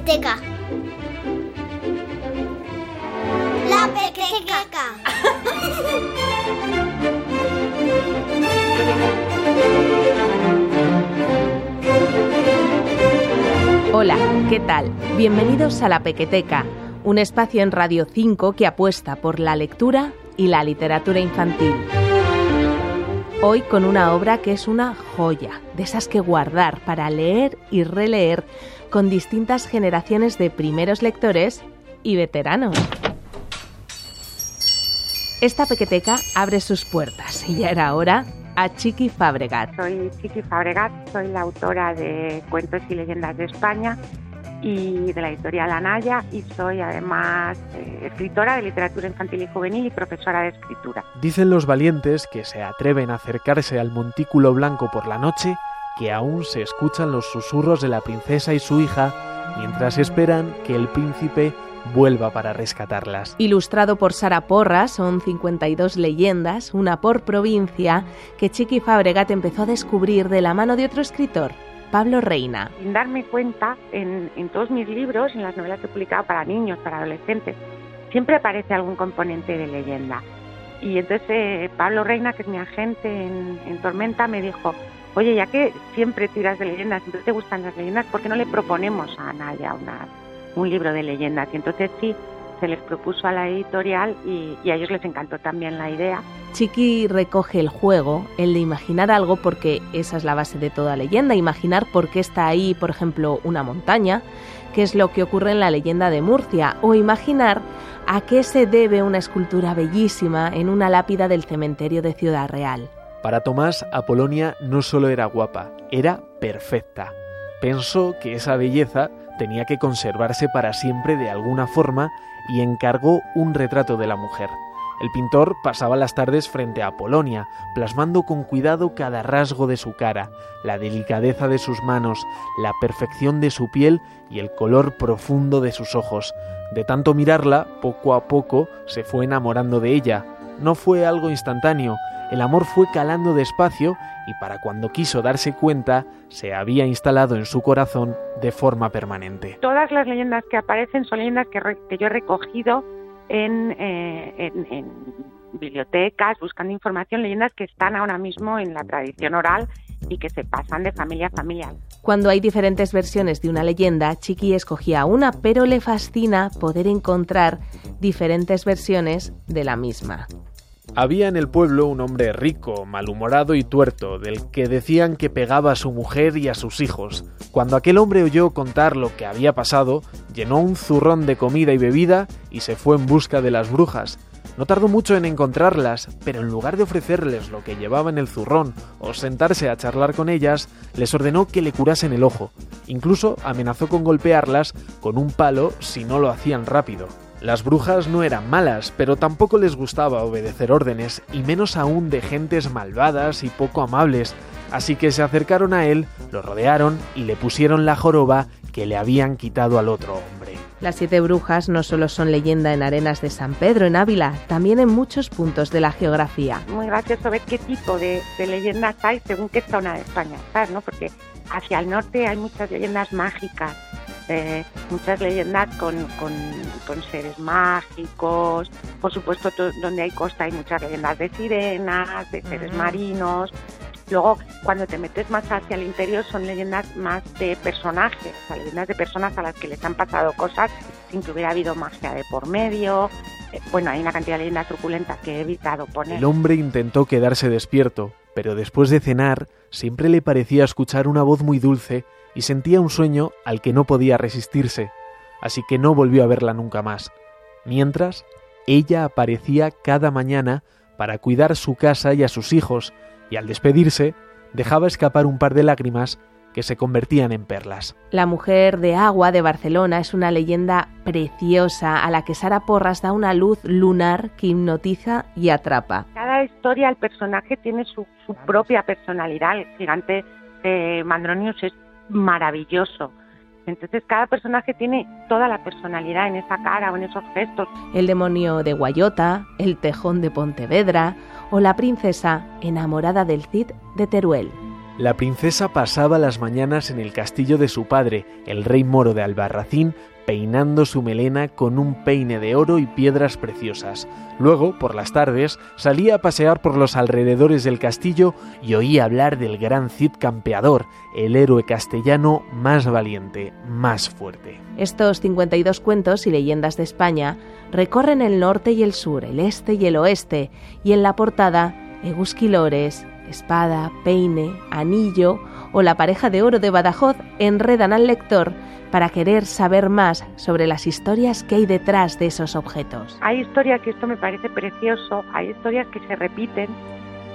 pequeteca. La pequeteca. Hola, ¿qué tal? Bienvenidos a La Pequeteca, un espacio en Radio 5 que apuesta por la lectura y la literatura infantil. Hoy con una obra que es una joya, de esas que guardar para leer y releer con distintas generaciones de primeros lectores y veteranos. Esta pequeteca abre sus puertas y ya era hora a Chiqui Fabregat. Soy Chiqui Fabregat, soy la autora de Cuentos y Leyendas de España y de la editorial Anaya y soy además eh, escritora de literatura infantil y juvenil y profesora de escritura. Dicen los valientes que se atreven a acercarse al montículo blanco por la noche que aún se escuchan los susurros de la princesa y su hija mientras esperan que el príncipe vuelva para rescatarlas. Ilustrado por Sara Porras, son 52 leyendas, una por provincia, que Chiqui Fabregat empezó a descubrir de la mano de otro escritor, Pablo Reina. Sin darme cuenta, en, todos mis libros, en las novelas que he publicado para niños, para adolescentes, siempre aparece algún componente de leyenda. Y entonces eh, Pablo Reina, que es mi agente en, en Tormenta, me dijo, oye, ya que siempre tiras de leyendas, entonces te gustan las leyendas, ¿por qué no le proponemos a Anaya una, un libro de leyendas? Y entonces sí, se les propuso a la editorial y, a ellos les encantó también la idea. Chiqui recoge el juego, el de imaginar algo, porque esa es la base de toda leyenda, imaginar por qué está ahí, por ejemplo, una montaña, qué es lo que ocurre en la leyenda de Murcia, o imaginar a qué se debe una escultura bellísima en una lápida del cementerio de Ciudad Real. Para Tomás, Apolonia no solo era guapa, era perfecta. Pensó que esa belleza tenía que conservarse para siempre de alguna forma y encargó un retrato de la mujer. El pintor pasaba las tardes frente a Apolonia, plasmando con cuidado cada rasgo de su cara, la delicadeza de sus manos, la perfección de su piel y el color profundo de sus ojos. De tanto mirarla, poco a poco se fue enamorando de ella. No fue algo instantáneo, el amor fue calando despacio y para cuando quiso darse cuenta, se había instalado en su corazón de forma permanente. Todas las leyendas que aparecen son leyendas que, yo he recogido eh, en, bibliotecas, buscando información, leyendas que están ahora mismo en la tradición oral y que se pasan de familia a familia. Cuando hay diferentes versiones de una leyenda, Chiqui escogía una, pero le fascina poder encontrar diferentes versiones de la misma. Había en el pueblo un hombre rico, malhumorado y tuerto, del que decían que pegaba a su mujer y a sus hijos. Cuando aquel hombre oyó contar lo que había pasado, llenó un zurrón de comida y bebida y se fue en busca de las brujas. No tardó mucho en encontrarlas, pero en lugar de ofrecerles lo que llevaba en el zurrón o sentarse a charlar con ellas, les ordenó que le curasen el ojo. Incluso amenazó con golpearlas con un palo si no lo hacían rápido. Las brujas no eran malas, pero tampoco les gustaba obedecer órdenes, y menos aún de gentes malvadas y poco amables, así que se acercaron a él, lo rodearon y le pusieron la joroba que le habían quitado al otro hombre. Las siete brujas no solo son leyenda en arenas de San Pedro, en Ávila, también en muchos puntos de la geografía. Muy gracioso ver qué tipo de, leyendas hay según qué zona de España estás, ¿no? Porque hacia el norte hay muchas leyendas mágicas, muchas leyendas con, seres mágicos, por supuesto donde hay costa hay muchas leyendas de sirenas, de seres marinos. Luego, cuando te metes más hacia el interior, son leyendas más de personajes, o sea, leyendas de personas a las que les han pasado cosas sin que hubiera habido magia de por medio. Eh, bueno, hay una cantidad de leyendas truculentas que he evitado poner. El hombre intentó quedarse despierto, pero después de cenar, siempre le parecía escuchar una voz muy dulce y sentía un sueño al que no podía resistirse, así que no volvió a verla nunca más. Mientras, ella aparecía cada mañana para cuidar su casa y a sus hijos, y al despedirse, dejaba escapar un par de lágrimas que se convertían en perlas. La mujer de agua de Barcelona es una leyenda preciosa a la que Sara Porras da una luz lunar que hipnotiza y atrapa. Cada historia, el personaje tiene su, propia personalidad. El gigante de Mandronius es maravilloso. Entonces cada personaje tiene toda la personalidad en esa cara o en esos gestos. El demonio de Guayota, el tejón de Pontevedra o la princesa enamorada del Cid de Teruel. La princesa pasaba las mañanas en el castillo de su padre, el rey moro de Albarracín, peinando su melena con un peine de oro y piedras preciosas. Luego, por las tardes, salía a pasear por los alrededores del castillo y oía hablar del gran Cid campeador, el héroe castellano más valiente, más fuerte. Estos 52 cuentos y leyendas de España recorren el norte y el sur, el este y el oeste, y en la portada, Egusquilores, espada, peine, anillo o la pareja de oro de Badajoz enredan al lector para querer saber más sobre las historias que hay detrás de esos objetos. Hay historias que esto me parece precioso, hay historias que se repiten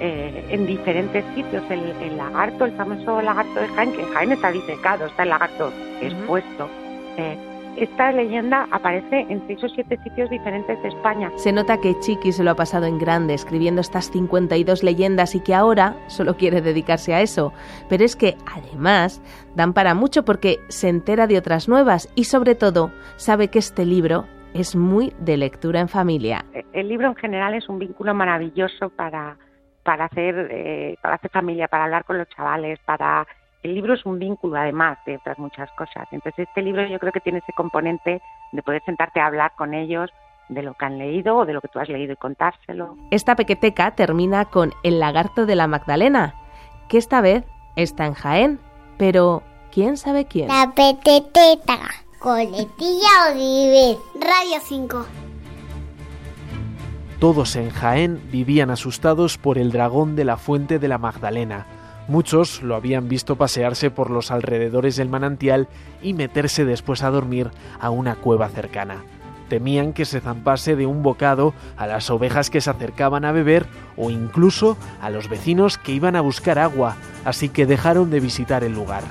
eh, en diferentes sitios. El, lagarto, el famoso lagarto de Jaén, que en Jaén está disecado, está el lagarto expuesto. Eh, esta leyenda aparece en seis o siete sitios diferentes de España. Se nota que Chiqui se lo ha pasado en grande escribiendo estas 52 leyendas y que ahora solo quiere dedicarse a eso. Pero es que además dan para mucho porque se entera de otras nuevas y sobre todo sabe que este libro es muy de lectura en familia. E, el libro en general es un vínculo maravilloso para, para, hacer, eh, para hacer familia, para hablar con los chavales, para el libro es un vínculo además de otras muchas cosas. Entonces este libro yo creo que tiene ese componente de poder sentarte a hablar con ellos de lo que han leído o de lo que tú has leído y contárselo. Esta pequeteca termina con El lagarto de la Magdalena, que esta vez está en Jaén, pero ¿quién sabe quién? La pequeteca, coletilla Oliver, Radio 5. Todos en Jaén vivían asustados por el dragón de la fuente de la Magdalena, Muchos lo habían visto pasearse por los alrededores del manantial y meterse después a dormir a una cueva cercana. Temían que se zampase de un bocado a las ovejas que se acercaban a beber o incluso a los vecinos que iban a buscar agua, así que dejaron de visitar el lugar.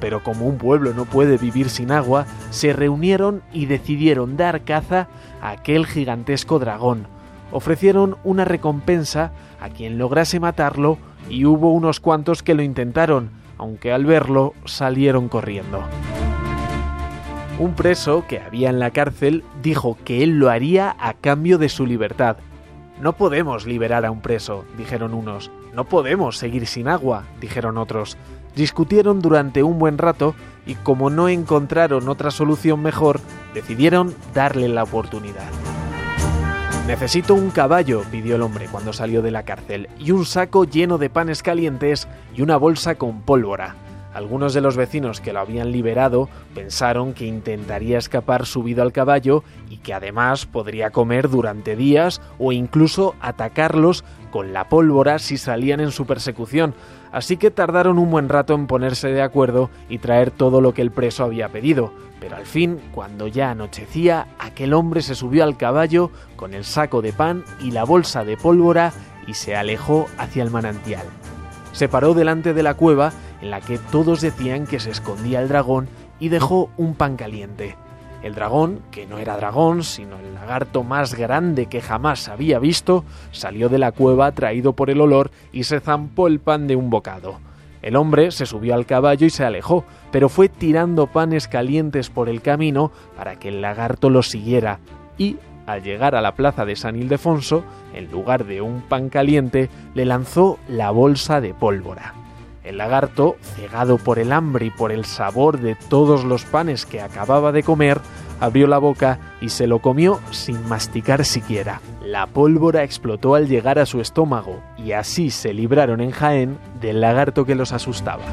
Pero como un pueblo no puede vivir sin agua, se reunieron y decidieron dar caza a aquel gigantesco dragón. Ofrecieron una recompensa a quien lograse matarlo y hubo unos cuantos que lo intentaron, aunque al verlo salieron corriendo. Un preso que había en la cárcel dijo que él lo haría a cambio de su libertad. No podemos liberar a un preso, dijeron unos. No podemos seguir sin agua, dijeron otros. Discutieron durante un buen rato y como no encontraron otra solución mejor, decidieron darle la oportunidad. Necesito un caballo, pidió el hombre cuando salió de la cárcel, y un saco lleno de panes calientes y una bolsa con pólvora. Algunos de los vecinos que lo habían liberado pensaron que intentaría escapar subido al caballo y que además podría comer durante días o incluso atacarlos con la pólvora si salían en su persecución, así que tardaron un buen rato en ponerse de acuerdo y traer todo lo que el preso había pedido, pero al fin, cuando ya anochecía, aquel hombre se subió al caballo con el saco de pan y la bolsa de pólvora y se alejó hacia el manantial. Se paró delante de la cueva en la que todos decían que se escondía el dragón y dejó un pan caliente. El dragón, que no era dragón, sino el lagarto más grande que jamás había visto, salió de la cueva traído por el olor y se zampó el pan de un bocado. El hombre se subió al caballo y se alejó, pero fue tirando panes calientes por el camino para que el lagarto lo siguiera, y, al llegar a la plaza de San Ildefonso, en lugar de un pan caliente, le lanzó la bolsa de pólvora. El lagarto, cegado por el hambre y por el sabor de todos los panes que acababa de comer, abrió la boca y se lo comió sin masticar siquiera. La pólvora explotó al llegar a su estómago y así se libraron en Jaén del lagarto que los asustaba.